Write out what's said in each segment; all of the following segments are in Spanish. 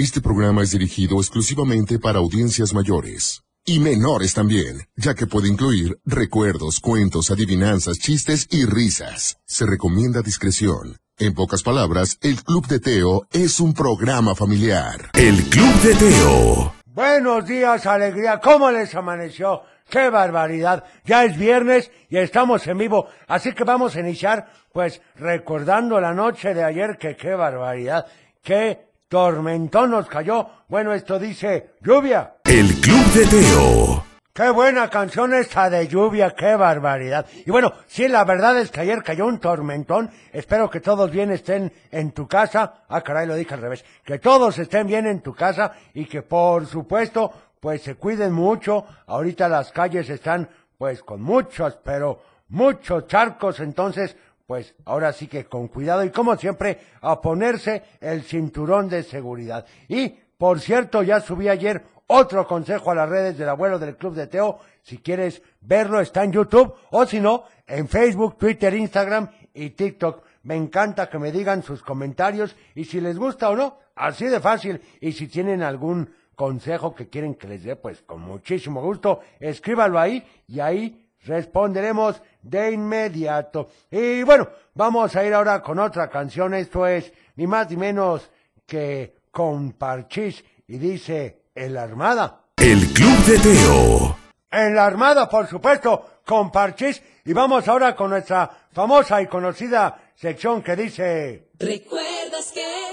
Este programa es dirigido exclusivamente para audiencias mayores. Y menores también, ya que puede incluir recuerdos, cuentos, adivinanzas, chistes y risas. Se recomienda discreción. En pocas palabras, el Club de Teo es un programa familiar. El Club de Teo. Buenos días, alegría. ¿Cómo les amaneció? ¡Qué barbaridad! Ya es viernes y estamos en vivo, así que vamos a iniciar, pues, recordando la noche de ayer, que qué barbaridad, qué tormentón nos cayó. Bueno, esto dice lluvia. El Club de Teo. Qué buena canción esta de lluvia, qué barbaridad. Y bueno, sí, la verdad es que ayer cayó un tormentón. Espero que todos bien estén en tu casa. Ah, caray, lo dije al revés. Que todos estén bien en tu casa y que por supuesto, pues se cuiden mucho. Ahorita las calles están pues con muchos, pero muchos charcos. Entonces, pues ahora sí que con cuidado y como siempre a ponerse el cinturón de seguridad. Y, por cierto, ya subí ayer otro consejo a las redes del abuelo del Club de Teo. Si quieres verlo, está en YouTube o si no, en Facebook, Twitter, Instagram y TikTok. Me encanta que me digan sus comentarios y si les gusta o no, así de fácil. Y si tienen algún consejo que quieren que les dé, pues con muchísimo gusto, escríbalo ahí y ahí responderemos de inmediato. Y bueno, vamos a ir ahora con otra canción. Esto es ni más ni menos que con Parchís y dice en la Armada. El Club de Teo. En la Armada, por supuesto, con Parchís. Y vamos ahora con nuestra famosa y conocida sección que dice...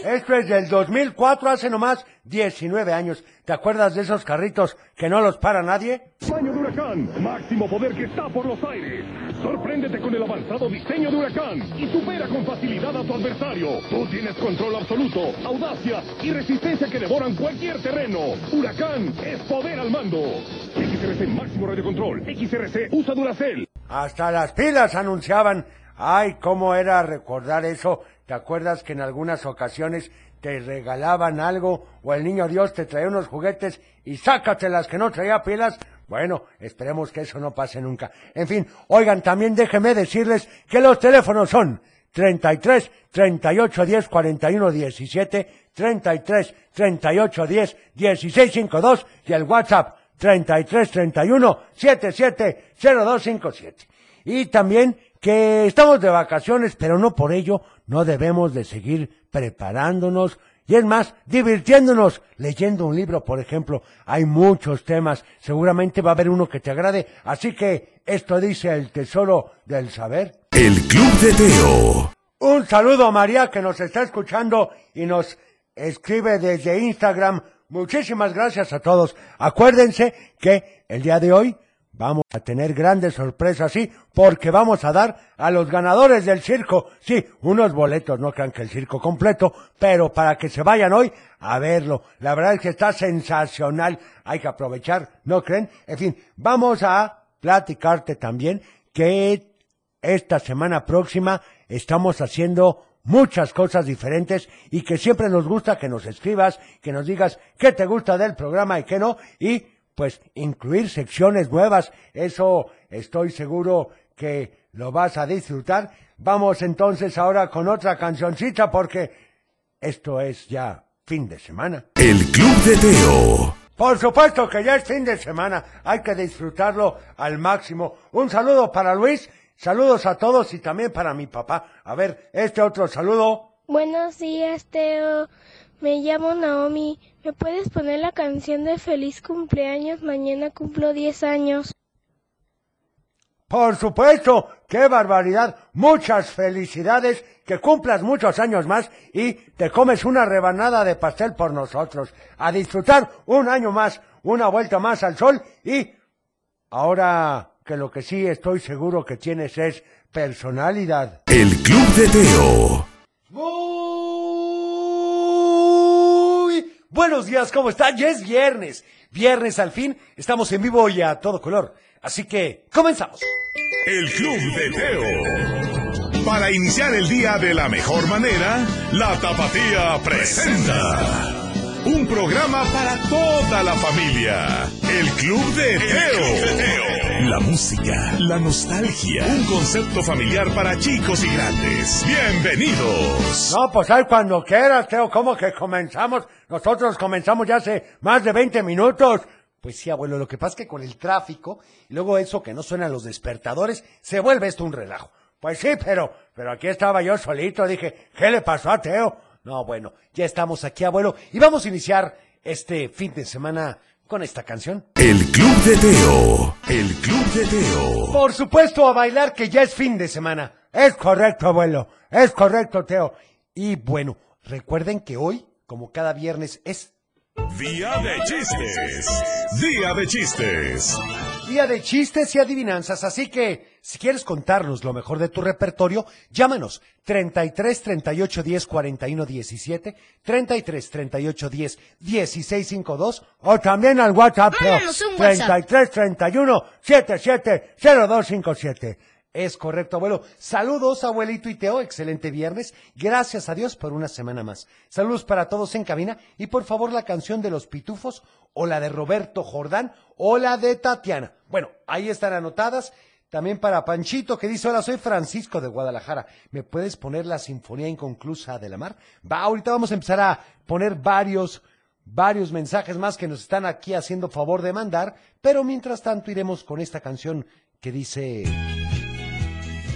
Esto es del 2004, hace nomás 19 años. ¿Te acuerdas de esos carritos que no los para nadie? Baño de huracán, máximo poder que está por los aires. Sorpréndete con el avanzado diseño de huracán y supera con facilidad a tu adversario. Tú tienes control absoluto, audacia y resistencia que devoran cualquier terreno. Huracán es poder al mando. XRC máximo radio control. XRC usa Duracell. Hasta las pilas anunciaban. Ay, cómo era recordar eso. ¿Te acuerdas que en algunas ocasiones te regalaban algo o el niño Dios te traía unos juguetes y sácatelas que no traía pilas? Bueno, esperemos que eso no pase nunca. En fin, oigan, también déjenme decirles que los teléfonos son 33 38 10 41 17, 33 38 10 16 52 y el WhatsApp 33 31 77 0257. Y también que estamos de vacaciones, pero no por ello no debemos de seguir preparándonos y es más, divirtiéndonos leyendo un libro, por ejemplo. Hay muchos temas, seguramente va a haber uno que te agrade, así que esto dice el tesoro del saber. El Club de Teo. Un saludo a María que nos está escuchando y nos escribe desde Instagram. Muchísimas gracias a todos. Acuérdense que el día de hoy Vamos a tener grandes sorpresas, sí, porque vamos a dar a los ganadores del circo, sí, unos boletos, no crean que el circo completo, pero para que se vayan hoy a verlo. La verdad es que está sensacional, hay que aprovechar, ¿no creen? En fin, vamos a platicarte también que esta semana próxima estamos haciendo muchas cosas diferentes y que siempre nos gusta que nos escribas, que nos digas qué te gusta del programa y qué no, y pues incluir secciones nuevas. Eso estoy seguro que lo vas a disfrutar. Vamos entonces ahora con otra cancioncita porque esto es ya fin de semana. El Club de Teo. Por supuesto que ya es fin de semana, hay que disfrutarlo al máximo. Un saludo para Luis, saludos a todos y también para mi papá. A ver, este otro saludo. Buenos días, Teo. Me llamo Naomi. ¿Me puedes poner la canción de feliz cumpleaños? Mañana cumplo 10 años. Por supuesto, qué barbaridad. Muchas felicidades, que cumplas muchos años más y te comes una rebanada de pastel por nosotros. A disfrutar un año más, una vuelta más al sol y ahora que lo que sí estoy seguro que tienes es personalidad. El Club de Teo. Muy buenos días, ¿cómo están? Ya es viernes. Viernes al fin, estamos en vivo y a todo color. Así que, comenzamos. El Club de Teo. Para iniciar el día de la mejor manera, la Tapatía presenta. Un programa para toda la familia. El Club de Teo. La música, la nostalgia, un concepto familiar para chicos y grandes. Bienvenidos. No, pues ahí cuando quieras, Teo, ¿cómo que comenzamos? Nosotros comenzamos ya hace más de 20 minutos. Pues sí, abuelo, lo que pasa es que con el tráfico, y luego eso que no suenan los despertadores, se vuelve esto un relajo. Pues sí, pero, pero aquí estaba yo solito, dije, ¿qué le pasó a Teo? No, bueno, ya estamos aquí, abuelo, y vamos a iniciar este fin de semana con esta canción. El Club de Teo. El Club de Teo. Por supuesto, a bailar que ya es fin de semana. Es correcto, abuelo, es correcto, Teo. Y bueno, recuerden que hoy, como cada viernes, es Día de chistes. Día de chistes. Día de chistes y adivinanzas, así que si quieres contarnos lo mejor de tu repertorio, llámanos 33 38 10 41 17, 33 38 10 16 52 O también al WhatsApp, un WhatsApp. 33 31 77 0257. Es correcto, abuelo. Saludos, abuelito y Teo. Excelente viernes. Gracias a Dios por una semana más. Saludos para todos en cabina. Y por favor, la canción de los pitufos, o la de Roberto Jordán, o la de Tatiana. Bueno, ahí están anotadas. También para Panchito, que dice, hola, soy Francisco de Guadalajara. ¿Me puedes poner la Sinfonía Inconclusa de la Mar? Va, ahorita vamos a empezar a poner varios, varios mensajes más que nos están aquí haciendo favor de mandar. Pero mientras tanto, iremos con esta canción que dice...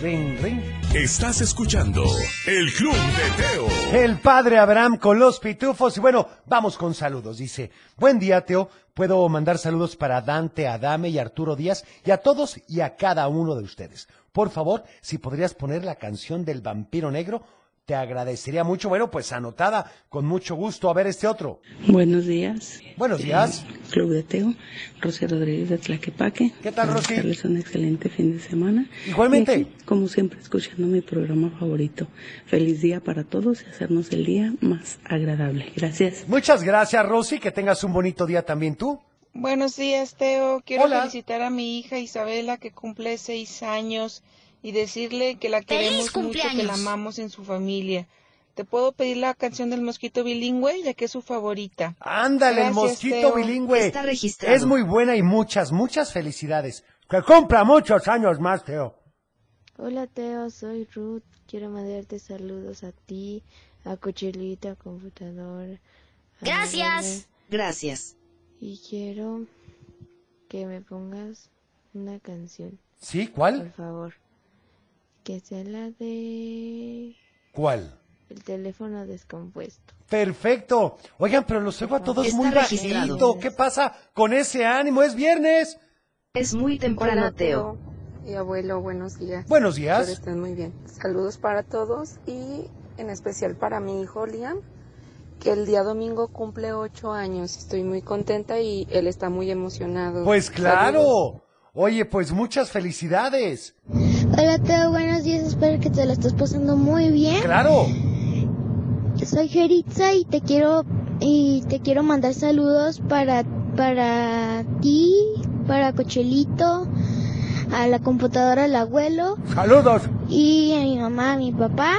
Ring, ring. Estás escuchando El Club de Teo. El padre Abraham con los pitufos. Y bueno, vamos con saludos. Dice, buen día, Teo. Puedo mandar saludos para Dante, Adame y Arturo Díaz y a todos y a cada uno de ustedes. Por favor, si podrías poner la canción del vampiro negro, te agradecería mucho. Bueno, pues anotada, con mucho gusto. A ver este otro. Buenos días. Buenos días. Eh, Club de Teo, Rosy Rodríguez de Tlaquepaque. ¿Qué tal, Rosy? desearles un excelente fin de semana. Igualmente. Aquí, como siempre, escuchando mi programa favorito. Feliz día para todos y hacernos el día más agradable. Gracias. Muchas gracias, Rosy. Que tengas un bonito día también tú. Buenos días, Teo. Quiero Hola. felicitar a mi hija Isabela, que cumple seis años, y decirle que la ¡Feliz queremos mucho, que la amamos en su familia. ¿Te puedo pedir la canción del mosquito bilingüe, ya que es su favorita? Ándale, el mosquito Teo. bilingüe. Está registrado. Es muy buena y muchas, muchas felicidades. Que cumpla muchos años más, Teo. Hola Teo, soy Ruth. Quiero mandarte saludos a ti, a Cochelita, computadora. a Gracias. Gracias. Y quiero que me pongas una canción, ¿Sí? por ¿Cuál? favor. Que sea la de ¿Cuál? el teléfono descompuesto. Perfecto. Oigan, pero los oigo a todos Está muy registrado. bajito. ¿Qué pasa con ese ánimo? Es viernes. Es muy temprano, Teo. Y abuelo, buenos días. Buenos días. estén muy bien. Saludos para todos y en especial para mi hijo Liam, que el día domingo cumple ocho años. Estoy muy contenta y él está muy emocionado. Pues Saludos. claro. Oye, pues muchas felicidades. Hola Teo, buenos días. Espero que te la estés pasando muy bien. Claro. Soy Geritza y te quiero y te quiero mandar saludos para para ti, para Cochelito, a la computadora del abuelo Saludos. y a mi mamá, a mi papá.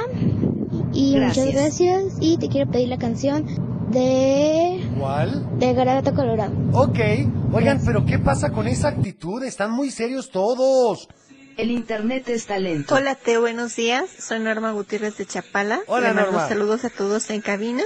Y Gracias. muchas gracias y te quiero pedir la canción de ¿Cuál? de Garabato Colorado. Ok. Oigan, pero ¿qué pasa con esa actitud? Están muy serios todos. El internet está lento. Hola Teo, buenos días. Soy Norma Gutiérrez de Chapala. Hola, Le mando Norma. saludos a todos en cabina.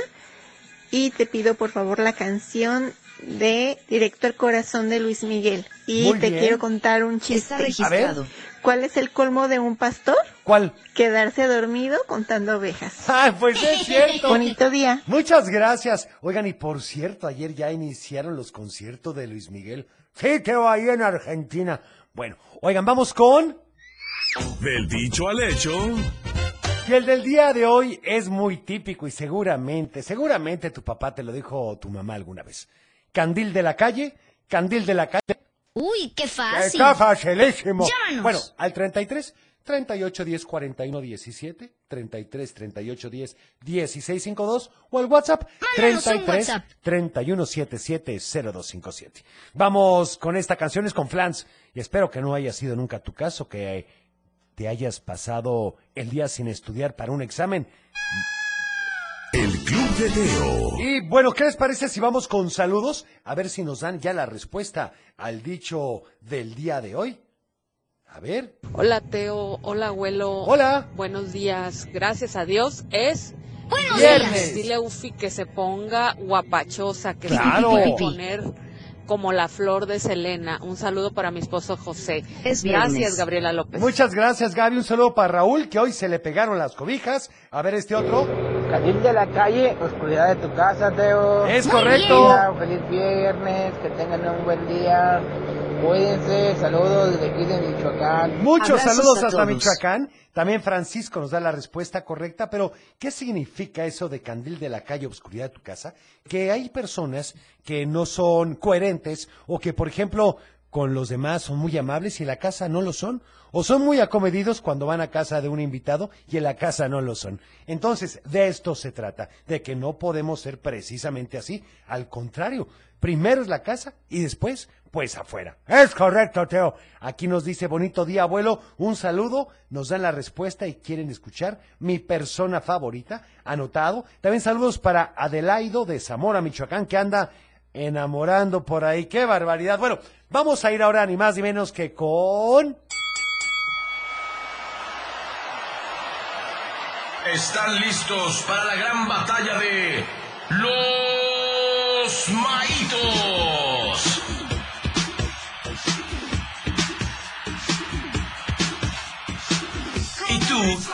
Y te pido por favor la canción de Directo al Corazón de Luis Miguel. Y Muy te bien. quiero contar un chiste. Está registrado. ¿Cuál es el colmo de un pastor? ¿Cuál? Quedarse dormido contando ovejas. Ah, pues es cierto. Bonito día. Muchas gracias. Oigan, y por cierto, ayer ya iniciaron los conciertos de Luis Miguel. Sí, Teo, ahí en Argentina. Bueno, oigan, vamos con... Del dicho al hecho. Y el del día de hoy es muy típico y seguramente, seguramente tu papá te lo dijo o tu mamá alguna vez. Candil de la calle, candil de la calle. Uy, qué fácil. Está facilísimo. Llámanos. Bueno, al 33 38 10 41 17, 33 38 10 16 52 o al WhatsApp Mándanos un 33 WhatsApp. 31 77 0257. Vamos con esta canción es con Flans y espero que no haya sido nunca tu caso que te hayas pasado el día sin estudiar para un examen. El Club de Teo. Y bueno, ¿qué les parece si vamos con saludos? A ver si nos dan ya la respuesta al dicho del día de hoy. A ver. Hola Teo, hola abuelo. Hola. Buenos días. Gracias a Dios es Buenos Viernes. Dile a Ufi que se ponga guapachosa, que Claro. se quiere poner como la flor de Selena. Un saludo para mi esposo José. Es viernes. Gracias, Gabriela López. Muchas gracias, Gaby. Un saludo para Raúl, que hoy se le pegaron las cobijas. A ver este otro. Salir de la calle, oscuridad de tu casa, Teo. Es Muy correcto. Día, Feliz viernes, que tengan un buen día. Cuídense, saludos desde aquí de Michoacán. Muchos Abrazos saludos hasta todos. Michoacán. También Francisco nos da la respuesta correcta, pero ¿qué significa eso de candil de la calle, obscuridad de tu casa? Que hay personas que no son coherentes o que, por ejemplo, con los demás son muy amables y en la casa no lo son, o son muy acomedidos cuando van a casa de un invitado y en la casa no lo son. Entonces, de esto se trata, de que no podemos ser precisamente así, al contrario, primero es la casa y después, pues afuera. Es correcto, Teo. Aquí nos dice bonito día, abuelo, un saludo, nos dan la respuesta y quieren escuchar mi persona favorita, anotado. También saludos para Adelaido de Zamora, Michoacán, que anda enamorando por ahí. ¡Qué barbaridad! Bueno, vamos a ir ahora ni más ni menos que con... Están listos para la gran batalla de los maitos. Tú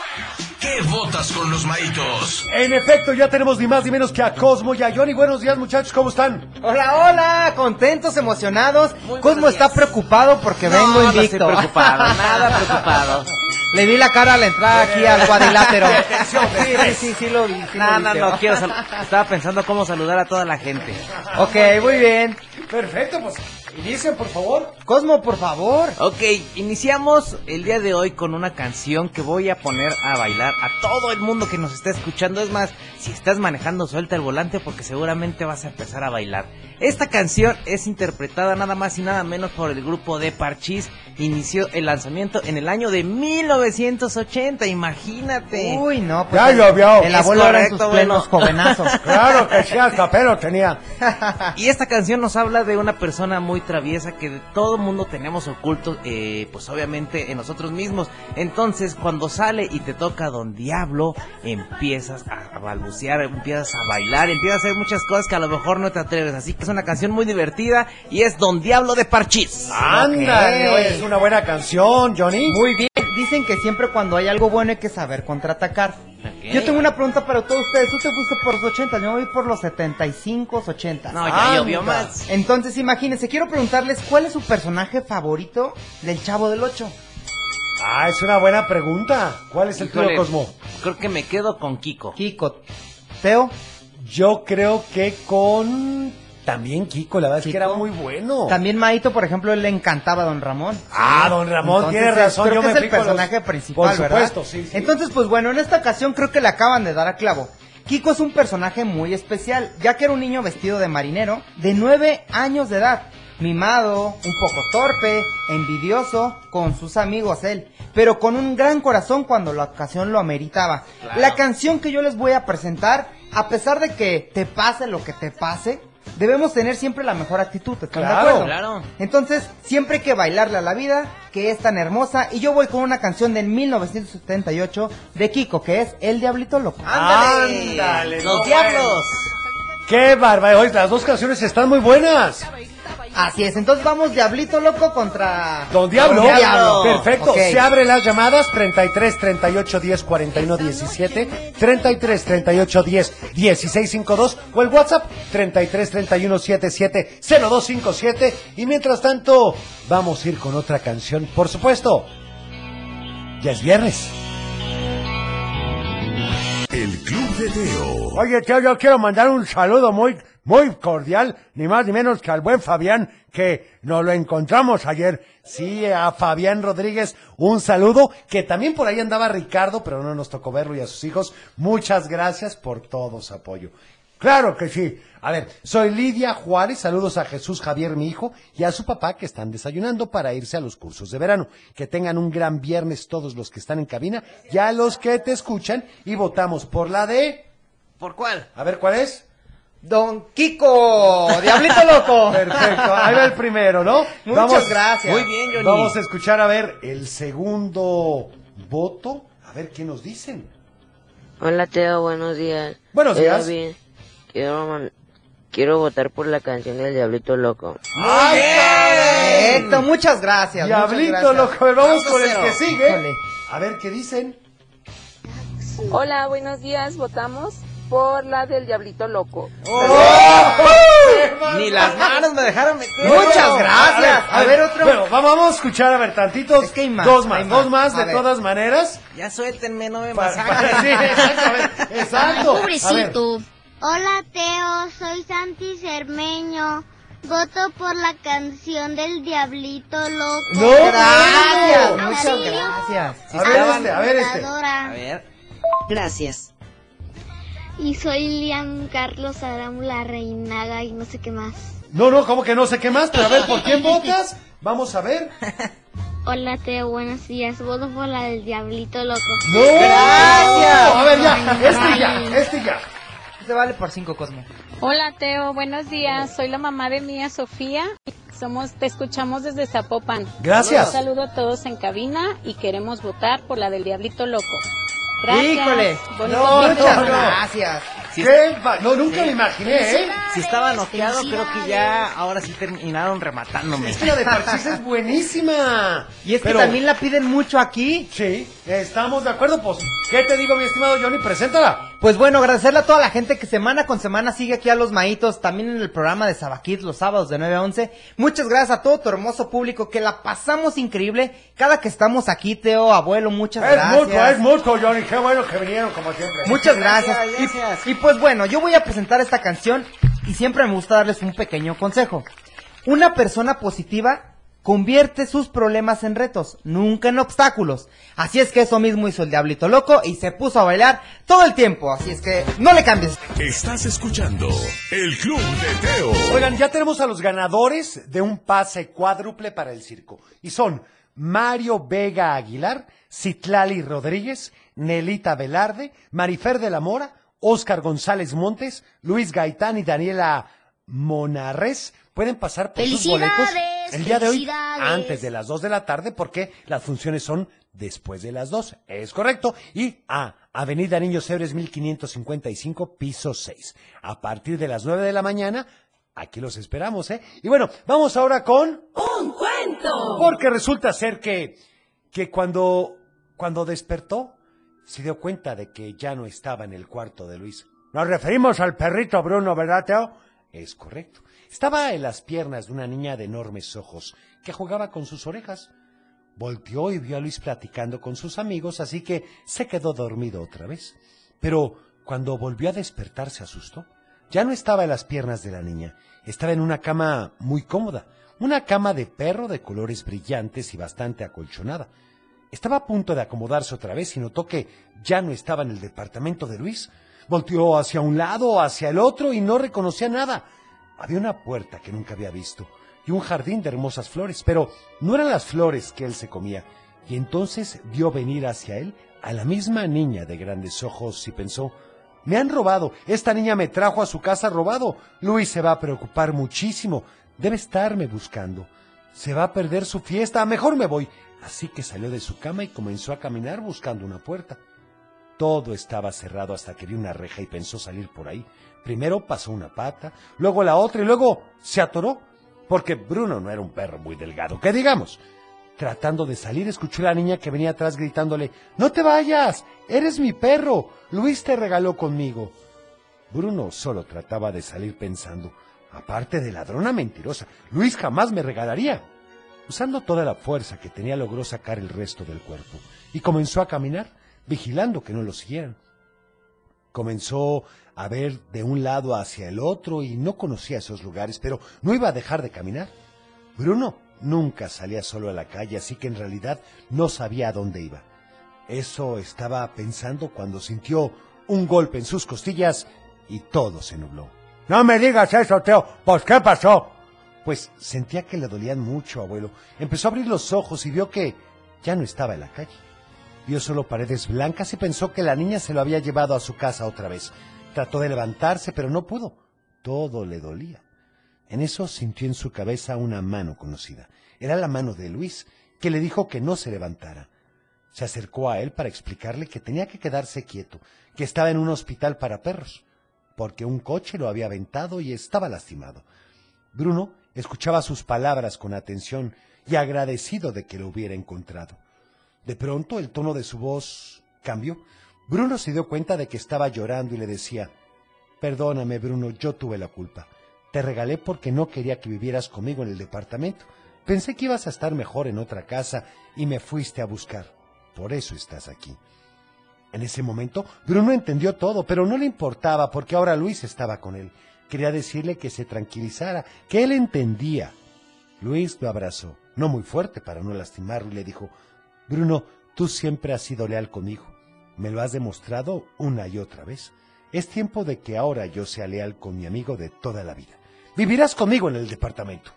qué votas con los maitos? En efecto, ya tenemos ni más ni menos que a Cosmo y a Johnny. Buenos días, muchachos, ¿cómo están? Hola, hola, contentos, emocionados. Muy Cosmo está días. preocupado porque No, vengo no estoy invicto. preocupado, nada preocupado. Le vi la cara a la entrada aquí al cuadrilátero. Sí, sí, sí, sí lo vi. sí No, lo no, no, quiero Estaba pensando cómo saludar a toda la gente. Ok, muy bien. Perfecto, pues inicien, por favor. Cosmo, por favor. Ok, iniciamos el día de hoy con una canción que voy a poner a bailar a todo el mundo que nos está escuchando. Es más, si estás manejando, suelta el volante porque seguramente vas a empezar a bailar. Esta canción es interpretada nada más y nada menos por el grupo de Parchís. Inició el lanzamiento en el año de 1980, imagínate. Uy, no, pues Ya el- llovió. El abuelo era en sus plenos bueno. jovenazos. Claro que sí, hasta pelo tenía. Y esta canción nos habla de una persona muy traviesa que de todo mundo tenemos oculto, eh, pues obviamente en nosotros mismos. Entonces, cuando sale y te toca Don Diablo, empiezas a balbucear, empiezas a bailar, empiezas a hacer muchas cosas que a lo mejor no te atreves. Así que es una canción muy divertida y es Don Diablo de Parchís. Ándale, Ok. Una buena canción, Johnny. Muy bien. Dicen que siempre cuando hay algo bueno hay que saber contraatacar. Yo tengo una pregunta para todos ustedes. Tú te fuiste por los 80, yo me voy por los 75, 80. No, ya llovió más. Entonces, imagínense, quiero preguntarles cuál es su personaje favorito del Chavo del 8. Ah, es una buena pregunta. ¿Cuál es el tuyo, Cosmo? Creo que me quedo con Kiko. Kiko. Teo. Yo creo que con también Kiko, la verdad es que era muy bueno. También Maito, por ejemplo, él le encantaba a Don Ramón. Ah, Don Ramón, Entonces, tiene razón, Creo yo que me es el con los- personaje principal, Por supuesto, ¿verdad? sí, sí. Entonces, pues bueno, en esta ocasión creo que le acaban de dar a clavo. Kiko es un personaje muy especial, ya que era un niño vestido de marinero de nueve años de edad, mimado, un poco torpe, envidioso con sus amigos él, pero con un gran corazón cuando la ocasión lo ameritaba. Claro. La canción que yo les voy a presentar, a pesar de que te pase lo que te pase, debemos tener siempre la mejor actitud, ¿están de Claro, acuerdo? claro. Entonces, siempre hay que bailarle a la vida, que es tan hermosa. Y yo voy con una canción del 1978 de Kiko, que es El Diablito Loco. ¡Ándale! Ándale, ¡Los no, diablos! ¡Qué bárbaro! Oye, las dos canciones están muy buenas. Así es, entonces vamos Diablito Loco contra... Don Diablo. Don Diablo. Perfecto. Se abren las llamadas 33 38 10 41 17, 33 38 10 16 52 o el WhatsApp 33 31 77 0257 y mientras tanto vamos a ir con otra canción, por supuesto. Ya es viernes. El Club de Teo. Oye, Teo, yo quiero mandar un saludo muy, muy cordial, ni más ni menos que al buen Fabián, que nos lo encontramos ayer. Sí, a Fabián Rodríguez, un saludo, que también por ahí andaba Ricardo, pero no nos tocó verlo y a sus hijos. Muchas gracias por todo su apoyo. Claro que sí. A ver, soy Lidia Juárez, saludos a Jesús Javier, mi hijo, y a su papá que están desayunando para irse a los cursos de verano. Que tengan un gran viernes todos los que están en cabina y a los que te escuchan y votamos por la de... ¿Por cuál? A ver, ¿cuál es? Don Kiko, Diablito Loco. Perfecto, ahí va el primero, ¿no? Muchas gracias. Muy bien, Johnny. Vamos a escuchar a ver el segundo voto. A ver qué nos dicen. Hola Teo, buenos días. Buenos días. David. Quiero, man- quiero votar por la canción del Diablito Loco. ¡Ay, Perfecto, muchas gracias. muchas Diablito gracias. loco, a ver, vamos a con el que sigue. Híjole. A ver qué dicen. Hola, buenos días. Votamos por la del Diablito Loco. Ni las manos me dejaron meter. Muchas gracias. A ver, otro. Bueno, vamos, vamos a escuchar a ver tantitos. Es que hay más, dos más, hay dos más. A de ver. todas maneras. Ya suéltenme, no me masacren. sí, exacto, exacto. Pobrecito. Hola Teo, soy Santi Cermeño. Voto por la canción del Diablito Loco. No, Gracias, no. muchas gracias. A ver este, a ver este. A ver. Gracias. Y soy Lian Carlos Arámbula Reinaga y no sé qué más. No, no, como que no sé qué más, pero a ver, ¿por quién votas? Vamos a ver. Hola Teo, buenos días. Voto por la del Diablito Loco. ¡No! Gracias. A ver, ya, este ya, este ya. Este vale por cinco, Cosmo. Hola Teo, buenos días. Soy la mamá de Mía Sofía. Somos, te escuchamos desde Zapopan. Gracias. Un saludo a todos en cabina y queremos votar por la del Diablito Loco. Gracias. Híjole. Bonito No, Muchas no, gracias. ¿Qué? va- No, nunca me imaginé, ¿eh? Si estaba noqueado, creo que ya ahora sí terminaron rematándome. Es que la de Parchís es buenísima. Y es que también la piden mucho aquí. Sí, estamos de acuerdo, pues. ¿Qué te digo, mi estimado Johnny? Preséntala. Pues bueno, agradecerle a toda la gente que semana con semana sigue aquí a los maitos, también en el programa de Sabakit los sábados de 9 a 11. Muchas gracias a todo tu hermoso público, que la pasamos increíble cada que estamos aquí, Teo, abuelo, muchas Es gracias. mucho, es mucho, Johnny. Qué bueno que vinieron, como siempre. Muchas gracias. Gracias, Y- gracias. Y, pues bueno, yo voy a presentar esta canción y siempre me gusta darles un pequeño consejo. Una persona positiva convierte sus problemas en retos, nunca en obstáculos. Así es que eso mismo hizo el Diablito Loco y se puso a bailar todo el tiempo. Así es que no le cambies. Estás escuchando el Club de Teo. Oigan, ya tenemos a los ganadores de un pase cuádruple para el circo. Y son Mario Vega Aguilar, Citlali Rodríguez, Nelita Velarde, Marifer de la Mora, Óscar González Montes, Luis Gaitán y Daniela Monarres. Pueden pasar por sus boletos ¡Felicidades! El día de hoy antes de las 2 de la tarde porque las funciones son después de las 2. Es correcto. Y a Avenida Niños Hebres 1555, piso 6. A partir de las 9 de la mañana, aquí los esperamos, ¿eh? Y bueno, vamos ahora con... ¡Un cuento! Porque resulta ser que, que cuando, cuando despertó, se dio cuenta de que ya no estaba en el cuarto de Luis. Nos referimos al perrito Bruno, ¿verdad, Teo? Es correcto. Estaba en las piernas de una niña de enormes ojos que jugaba con sus orejas. Volteó y vio a Luis platicando con sus amigos, así que se quedó dormido otra vez. Pero cuando volvió a despertar se asustó. Ya no estaba en las piernas de la niña, estaba en una cama muy cómoda, una cama de perro de colores brillantes y bastante acolchonada. Estaba a punto de acomodarse otra vez y notó que ya no estaba en el departamento de Luis. Volteó hacia un lado, hacia el otro y no reconocía nada. Había una puerta que nunca había visto y un jardín de hermosas flores, pero no eran las flores que él se comía. Y entonces vio venir hacia él a la misma niña de grandes ojos y pensó, me han robado, esta niña me trajo a su casa robado. Luis se va a preocupar muchísimo, debe estarme buscando. Se va a perder su fiesta, mejor me voy. Así que salió de su cama y comenzó a caminar buscando una puerta. Todo estaba cerrado hasta que vio una reja y pensó salir por ahí. Primero pasó una pata, luego la otra y luego se atoró, porque Bruno no era un perro muy delgado, que digamos. Tratando de salir, escuchó a la niña que venía atrás gritándole, No te vayas, eres mi perro, Luis te regaló conmigo. Bruno solo trataba de salir pensando, aparte de ladrona mentirosa, Luis jamás me regalaría. Usando toda la fuerza que tenía logró sacar el resto del cuerpo y comenzó a caminar, vigilando que no lo siguieran. Comenzó a ver de un lado hacia el otro y no conocía esos lugares, pero no iba a dejar de caminar. Bruno nunca salía solo a la calle, así que en realidad no sabía a dónde iba. Eso estaba pensando cuando sintió un golpe en sus costillas y todo se nubló. No me digas eso, Teo. Pues, ¿qué pasó? Pues sentía que le dolían mucho, abuelo. Empezó a abrir los ojos y vio que ya no estaba en la calle. Vio solo paredes blancas y pensó que la niña se lo había llevado a su casa otra vez. Trató de levantarse, pero no pudo. todo le dolía. En eso sintió en su cabeza una mano conocida. Era la mano de Luis, que le dijo que no se levantara. Se acercó a él para explicarle que tenía que quedarse quieto, que estaba en un hospital para perros, porque un coche lo había aventado y estaba lastimado. Bruno escuchaba sus palabras con atención y agradecido de que lo hubiera encontrado. De pronto el tono de su voz cambió. Bruno se dio cuenta de que estaba llorando y le decía, Perdóname, Bruno, yo tuve la culpa. Te regalé porque no quería que vivieras conmigo en el departamento. Pensé que ibas a estar mejor en otra casa y me fuiste a buscar. Por eso estás aquí. En ese momento, Bruno entendió todo, pero no le importaba porque ahora Luis estaba con él. Quería decirle que se tranquilizara, que él entendía. Luis lo abrazó, no muy fuerte para no lastimarlo, y le dijo, Bruno, tú siempre has sido leal conmigo. Me lo has demostrado una y otra vez. Es tiempo de que ahora yo sea leal con mi amigo de toda la vida. Vivirás conmigo en el departamento.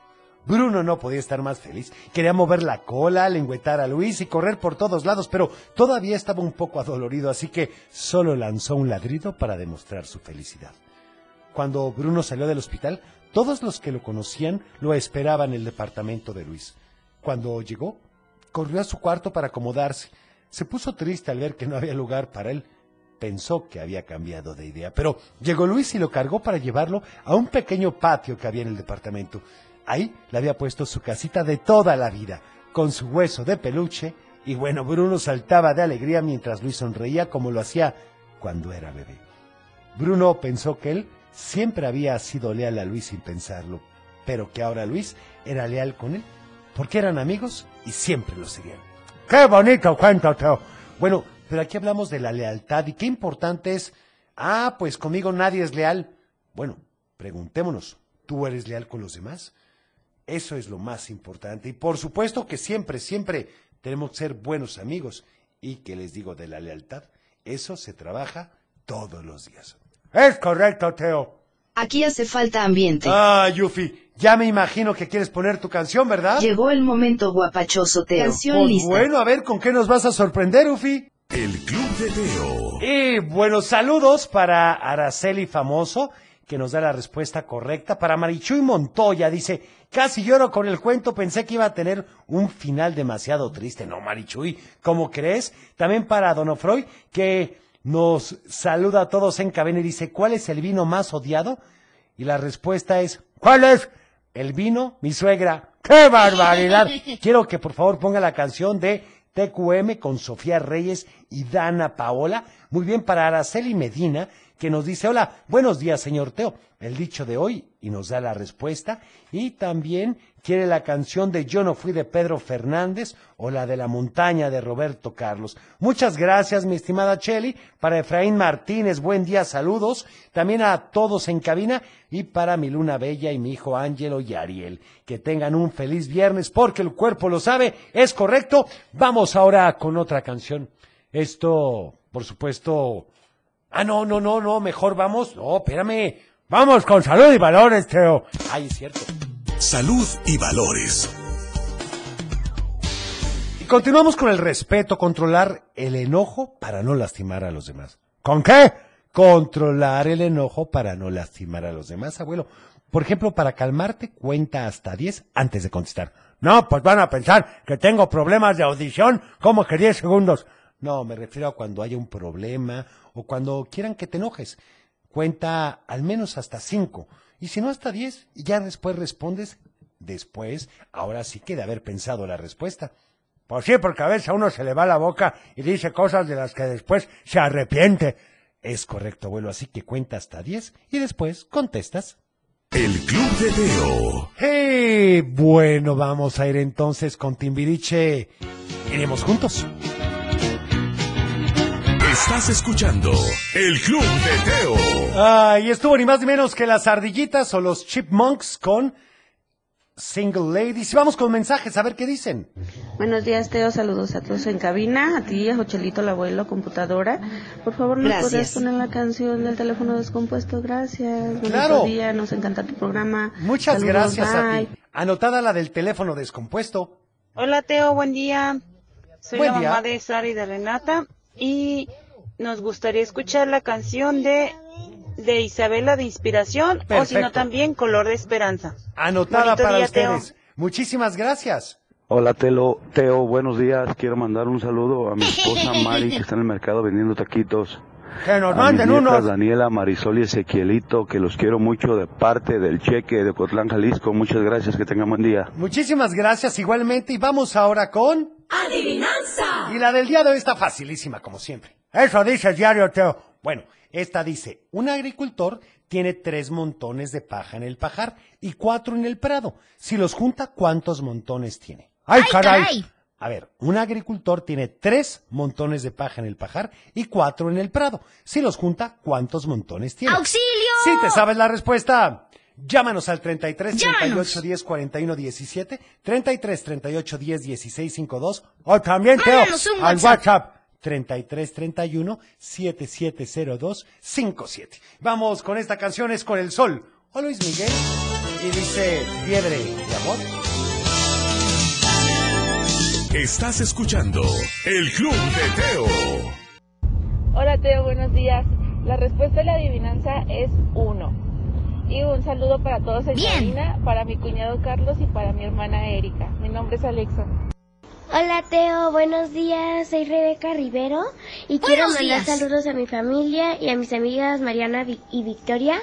Bruno no podía estar más feliz. Quería mover la cola, lengüetar a Luis y correr por todos lados, pero todavía estaba un poco adolorido, así que solo lanzó un ladrido para demostrar su felicidad. Cuando Bruno salió del hospital, todos los que lo conocían lo esperaban en el departamento de Luis. Cuando llegó, corrió a su cuarto para acomodarse. Se puso triste al ver que no había lugar para él. Pensó que había cambiado de idea, pero llegó Luis y lo cargó para llevarlo a un pequeño patio que había en el departamento. Ahí le había puesto su casita de toda la vida, con su hueso de peluche, y bueno, Bruno saltaba de alegría mientras Luis sonreía como lo hacía cuando era bebé. Bruno pensó que él siempre había sido leal a Luis sin pensarlo, pero que ahora Luis era leal con él, porque eran amigos y siempre lo serían. ¡Qué bonito cuento, Teo! Bueno, pero aquí hablamos de la lealtad y qué importante es. Ah, pues conmigo nadie es leal. Bueno, preguntémonos, ¿tú eres leal con los demás? Eso es lo más importante. Y por supuesto que siempre, siempre tenemos que ser buenos amigos. Y que les digo de la lealtad, eso se trabaja todos los días. Es correcto, Teo. Aquí hace falta ambiente. Ah, Yufi, ya me imagino que quieres poner tu canción, ¿verdad? Llegó el momento guapachoso, Teo. Canción Pues lista. bueno, a ver, ¿con qué nos vas a sorprender, Ufi? El Club de Teo. Y buenos saludos para Araceli Famoso, que nos da la respuesta correcta. Para Marichuy Montoya, dice, casi lloro con el cuento, pensé que iba a tener un final demasiado triste. No, Marichuy, ¿cómo crees? También para Donofroy, que nos saluda a todos en cabina y dice, ¿cuál es el vino más odiado? Y la respuesta es, ¿cuál es? El vino, mi suegra. ¡Qué barbaridad! Quiero que por favor ponga la canción de TQM con Sofía Reyes y Dana Paola. Muy bien, para Araceli Medina, que nos dice, hola, buenos días, señor Teo. El dicho de hoy, y nos da la respuesta. Y también quiere la canción de Yo no fui de Pedro Fernández o la de la montaña de Roberto Carlos. Muchas gracias, mi estimada Cheli. Para Efraín Martínez, buen día, saludos. También a todos en cabina y para mi luna bella y mi hijo Ángelo y Ariel. Que tengan un feliz viernes porque el cuerpo lo sabe. Es correcto. Vamos ahora con otra canción. Esto, por supuesto. Ah, no, no, no, no, mejor vamos. No, espérame. Vamos con salud y valores, Teo. Ay, es cierto. Salud y valores. Y continuamos con el respeto, controlar el enojo para no lastimar a los demás. ¿Con qué? Controlar el enojo para no lastimar a los demás, abuelo. Por ejemplo, para calmarte, cuenta hasta 10 antes de contestar. No, pues van a pensar que tengo problemas de audición, como que 10 segundos. No, me refiero a cuando haya un problema o cuando quieran que te enojes. Cuenta al menos hasta 5. Y si no, hasta 10. Y ya después respondes. Después, ahora sí que de haber pensado la respuesta. Pues sí, porque a veces a uno se le va la boca y dice cosas de las que después se arrepiente. Es correcto, abuelo, así que cuenta hasta 10 y después contestas. El Club de Teo. Hey, bueno, vamos a ir entonces con Timbiriche. Iremos juntos. Estás escuchando El Club de Teo. Ay, estuvo ni más ni menos que las ardillitas o los chipmunks con Single Ladies. Y vamos con mensajes, a ver qué dicen. Buenos días, Teo. Saludos a todos en cabina. A ti, a Jochelito, el abuelo, computadora. Por favor, ¿nos podrías poner la canción del teléfono descompuesto? Gracias. Claro. día. Nos encanta tu programa. Muchas Saludos, gracias a ti. Anotada la del teléfono descompuesto. Hola Teo, buen día. Soy Buen la día. mamá de Sara y de Renata y nos gustaría escuchar la canción de de Isabela de Inspiración o si no también Color de Esperanza. Anotada Bonito para día, Teo. ustedes. Muchísimas gracias. Hola Telo, Teo, buenos días. Quiero mandar un saludo a mi esposa Mari que está en el mercado vendiendo taquitos. Que nos a mis manden nietas unos. Daniela, Marisol y Ezequielito, que los quiero mucho de parte del cheque de Cotlán, Jalisco. Muchas gracias, que tengan buen día. Muchísimas gracias igualmente y vamos ahora con... Adivinanza. Y la del día de hoy está facilísima, como siempre. Eso dice el diario Teo. Bueno, esta dice, un agricultor tiene tres montones de paja en el pajar y cuatro en el prado. Si los junta, ¿cuántos montones tiene? ¡Ay, ¡Ay, caray! caray! A ver, un agricultor tiene tres montones de paja en el pajar y cuatro en el prado. Si los junta, ¿cuántos montones tiene? ¡Auxilio! Si te sabes la respuesta, llámanos al 33 38 Llámanos. 10 41 17, 33 38 10 16 52 o también Teo al WhatsApp. WhatsApp 33 31 7702 57. Vamos con esta canción es con el sol o Luis Miguel y dice Fiebre de amor. Estás escuchando El Club de Teo. Hola Teo, buenos días. La respuesta de la adivinanza es uno. Y un saludo para todos en Bien. para mi cuñado Carlos y para mi hermana Erika. Mi nombre es Alexa. Hola Teo, buenos días, soy Rebeca Rivero y quiero Buenos mandar días. saludos a mi familia y a mis amigas Mariana Vi- y Victoria.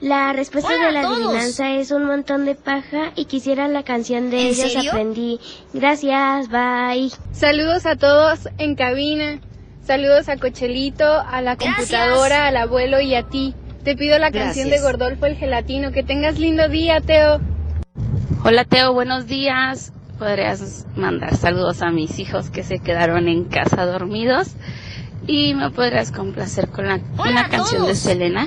La respuesta Hola de la adivinanza es un montón de paja y quisiera la canción de ¿En ellos serio? aprendí. Gracias, bye. Saludos a todos en cabina. Saludos a Cochelito, a la Gracias. computadora, al abuelo y a ti. Te pido la canción de. Gordolfo el Gelatino. Que tengas lindo día, Teo. Hola Teo, buenos días. Podrías mandar saludos a mis hijos que se quedaron en casa dormidos y me podrías complacer con la, con canción de. Selena.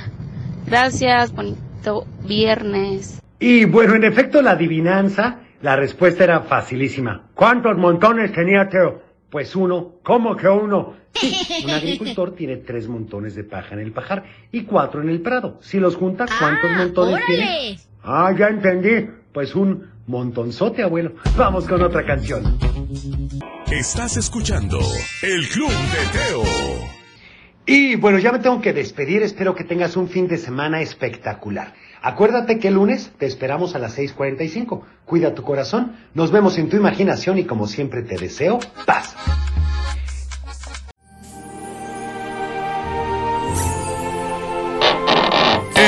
Gracias, bonito viernes. Y bueno, en efecto, la adivinanza, la respuesta era facilísima. ¿Cuántos montones tenía Teo? Pues uno. ¿Cómo que uno? Sí, un agricultor tiene tres montones de paja en el pajar y cuatro en el prado. Si los junta, ¿cuántos Ah, montones tiene? órale. Ah, ya entendí. Pues un montonzote, abuelo. Vamos con otra canción. Estás escuchando El Club de Teo. Y bueno, ya me tengo que despedir. Espero que tengas un fin de semana espectacular. Acuérdate que el lunes te esperamos a las 6:45. Cuida tu corazón. Nos vemos en tu imaginación y como siempre te deseo paz.